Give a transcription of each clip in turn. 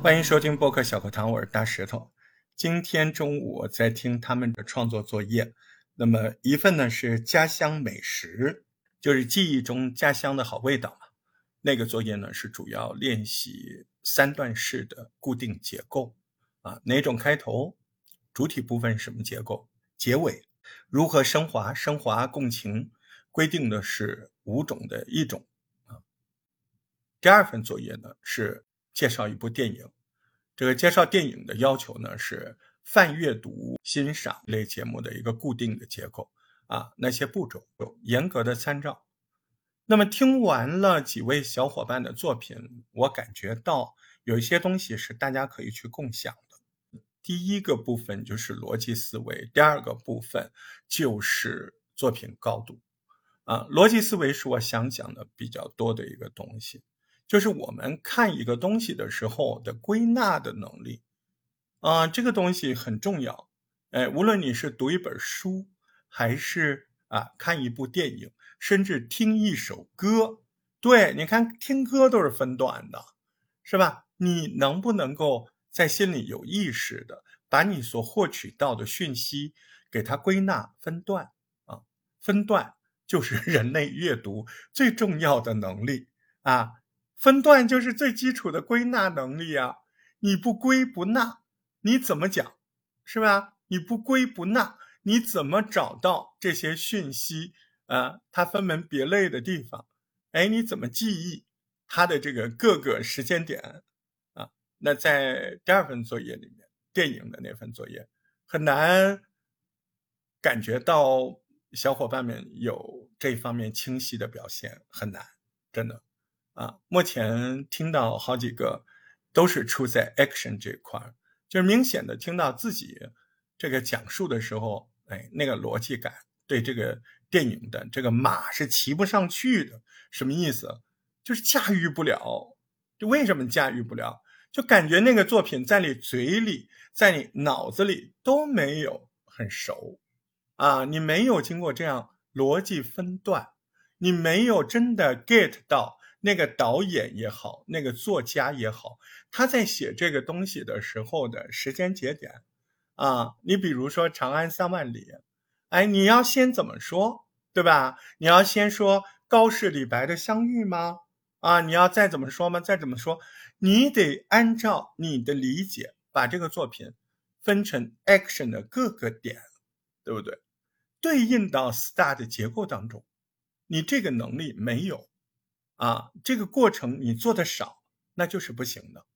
欢迎收听播客小课堂，我是大石头。今天中午我在听他们的创作作业，那么一份呢是家乡美食，就是记忆中家乡的好味道嘛。那个作业呢是主要练习三段式的固定结构啊，哪种开头，主体部分什么结构，结尾如何升华，升华共情，规定的是五种的一种啊。第二份作业呢是。介绍一部电影，这个介绍电影的要求呢是泛阅读欣赏类节目的一个固定的结构啊，那些步骤有严格的参照。那么听完了几位小伙伴的作品，我感觉到有一些东西是大家可以去共享的。第一个部分就是逻辑思维，第二个部分就是作品高度啊。逻辑思维是我想讲的比较多的一个东西。就是我们看一个东西的时候的归纳的能力，啊，这个东西很重要。哎，无论你是读一本书，还是啊看一部电影，甚至听一首歌，对，你看听歌都是分段的，是吧？你能不能够在心里有意识的把你所获取到的讯息给它归纳分段啊？分段就是人类阅读最重要的能力啊。分段就是最基础的归纳能力啊！你不归不纳，你怎么讲，是吧？你不归不纳，你怎么找到这些讯息啊？它分门别类的地方，哎，你怎么记忆它的这个各个时间点啊？那在第二份作业里面，电影的那份作业很难感觉到小伙伴们有这方面清晰的表现，很难，真的。啊，目前听到好几个都是出在 action 这块儿，就是明显的听到自己这个讲述的时候，哎，那个逻辑感对这个电影的这个马是骑不上去的，什么意思？就是驾驭不了。就为什么驾驭不了？就感觉那个作品在你嘴里，在你脑子里都没有很熟啊，你没有经过这样逻辑分段，你没有真的 get 到。那个导演也好，那个作家也好，他在写这个东西的时候的时间节点，啊，你比如说《长安三万里》，哎，你要先怎么说，对吧？你要先说高适李白的相遇吗？啊，你要再怎么说吗？再怎么说，你得按照你的理解，把这个作品分成 action 的各个点，对不对？对应到 star 的结构当中，你这个能力没有。啊，这个过程你做的少，那就是不行的。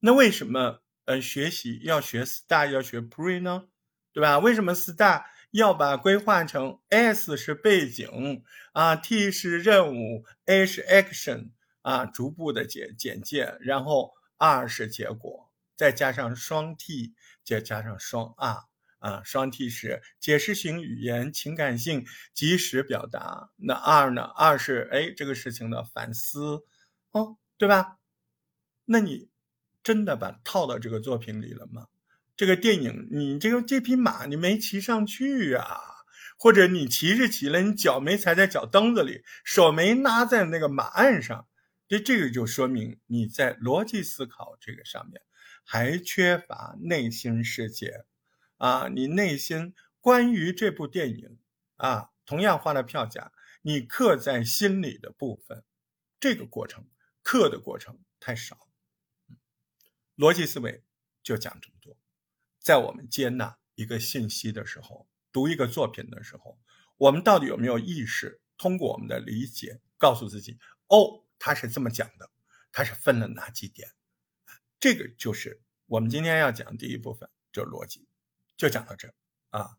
那为什么呃学习要学 STAR 要学 PRE 呢？对吧？为什么 STAR 要把规划成 S 是背景啊，T 是任务，A 是 action 啊，逐步的简简介，然后 R 是结果，再加上双 T，再加上双 R。啊，双 T 是解释型语言、情感性、及时表达。那二呢？二是哎，这个事情的反思，哦，对吧？那你真的把套到这个作品里了吗？这个电影，你这个这匹马你没骑上去啊，或者你骑是骑了，你脚没踩在脚蹬子里，手没拉在那个马鞍上，这这个就说明你在逻辑思考这个上面还缺乏内心世界。啊，你内心关于这部电影啊，同样花了票价，你刻在心里的部分，这个过程刻的过程太少。逻辑思维就讲这么多，在我们接纳一个信息的时候，读一个作品的时候，我们到底有没有意识，通过我们的理解，告诉自己，哦，他是这么讲的，他是分了哪几点？这个就是我们今天要讲第一部分，就是逻辑。就讲到这啊，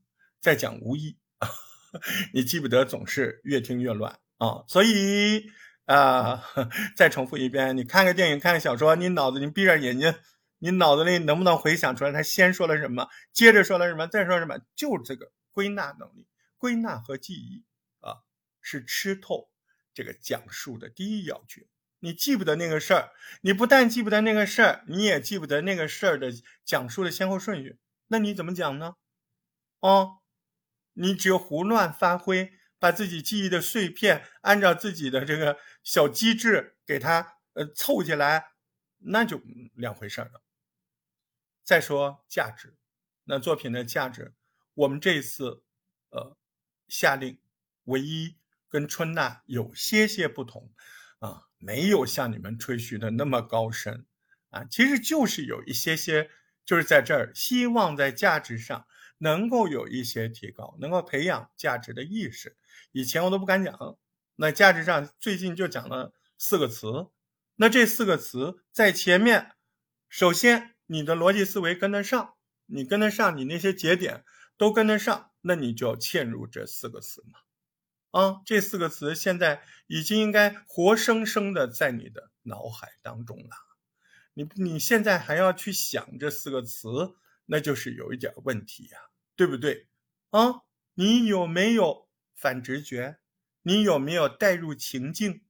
再讲无益，你记不得总是越听越乱啊，所以啊，再重复一遍，你看个电影，看个小说，你脑子你闭上眼睛，你脑子里能不能回想出来他先说了什么，接着说了什么，再说什么？就这个归纳能力，归纳和记忆啊，是吃透这个讲述的第一要诀。你记不得那个事儿，你不但记不得那个事儿，你也记不得那个事儿的讲述的先后顺序。那你怎么讲呢？哦，你只有胡乱发挥，把自己记忆的碎片按照自己的这个小机制给它呃凑起来，那就两回事了。再说价值，那作品的价值，我们这次呃下令唯一跟春娜有些些不同啊，没有像你们吹嘘的那么高深啊，其实就是有一些些，就是在这儿希望在价值上能够有一些提高，能够培养价值的意识。以前我都不敢讲，那价值上最近就讲了四个词，那这四个词在前面，首先你的逻辑思维跟得上，你跟得上，你那些节点都跟得上，那你就要嵌入这四个词嘛，啊，这四个词现在已经应该活生生的在你的脑海当中了，你你现在还要去想这四个词，那就是有一点问题呀，对不对？啊，你有没有？反直觉，你有没有带入情境？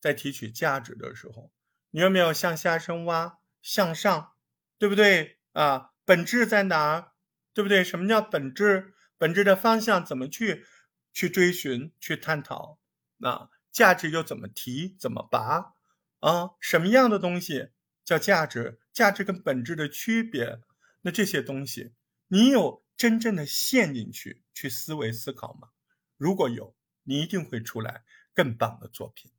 在提取价值的时候，你有没有向下深挖，向上，对不对啊？本质在哪儿？对不对？什么叫本质？本质的方向怎么去去追寻、去探讨？那价值又怎么提、怎么拔？啊，什么样的东西叫价值？价值跟本质的区别？那这些东西，你有？真正的陷进去去思维思考吗？如果有，你一定会出来更棒的作品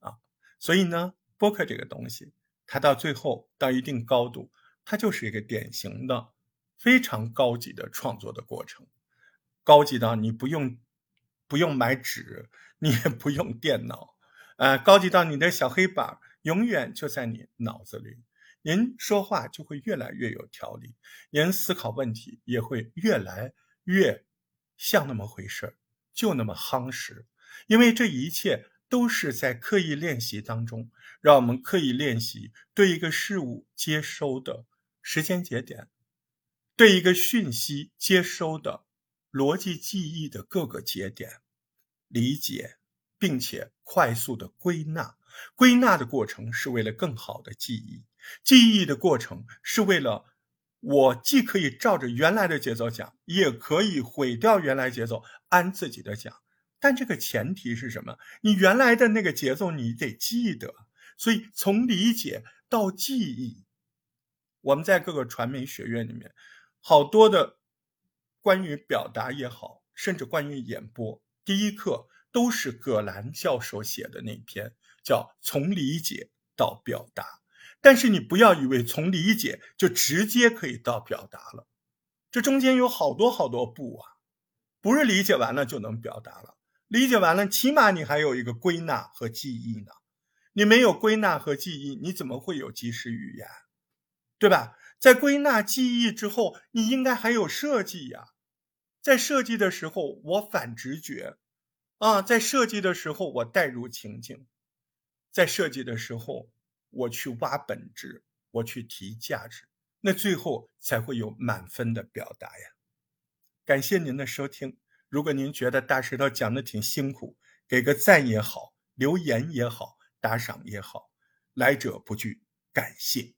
啊！所以呢，播客这个东西，它到最后到一定高度，它就是一个典型的非常高级的创作的过程，高级到你不用不用买纸，你也不用电脑，呃，高级到你的小黑板永远就在你脑子里。您说话就会越来越有条理，您思考问题也会越来越像那么回事儿，就那么夯实。因为这一切都是在刻意练习当中，让我们刻意练习对一个事物接收的时间节点，对一个讯息接收的逻辑记忆的各个节点理解，并且快速的归纳。归纳的过程是为了更好的记忆。记忆的过程是为了，我既可以照着原来的节奏讲，也可以毁掉原来节奏，按自己的讲。但这个前提是什么？你原来的那个节奏你得记得。所以从理解到记忆，我们在各个传媒学院里面，好多的关于表达也好，甚至关于演播，第一课都是葛兰教授写的那篇，叫《从理解到表达》。但是你不要以为从理解就直接可以到表达了，这中间有好多好多步啊，不是理解完了就能表达了。理解完了，起码你还有一个归纳和记忆呢。你没有归纳和记忆，你怎么会有即时语言？对吧？在归纳记忆之后，你应该还有设计呀。在设计的时候，我反直觉啊，在设计的时候我带入情境，在设计的时候。我去挖本质，我去提价值，那最后才会有满分的表达呀。感谢您的收听。如果您觉得大石头讲的挺辛苦，给个赞也好，留言也好，打赏也好，来者不拒，感谢。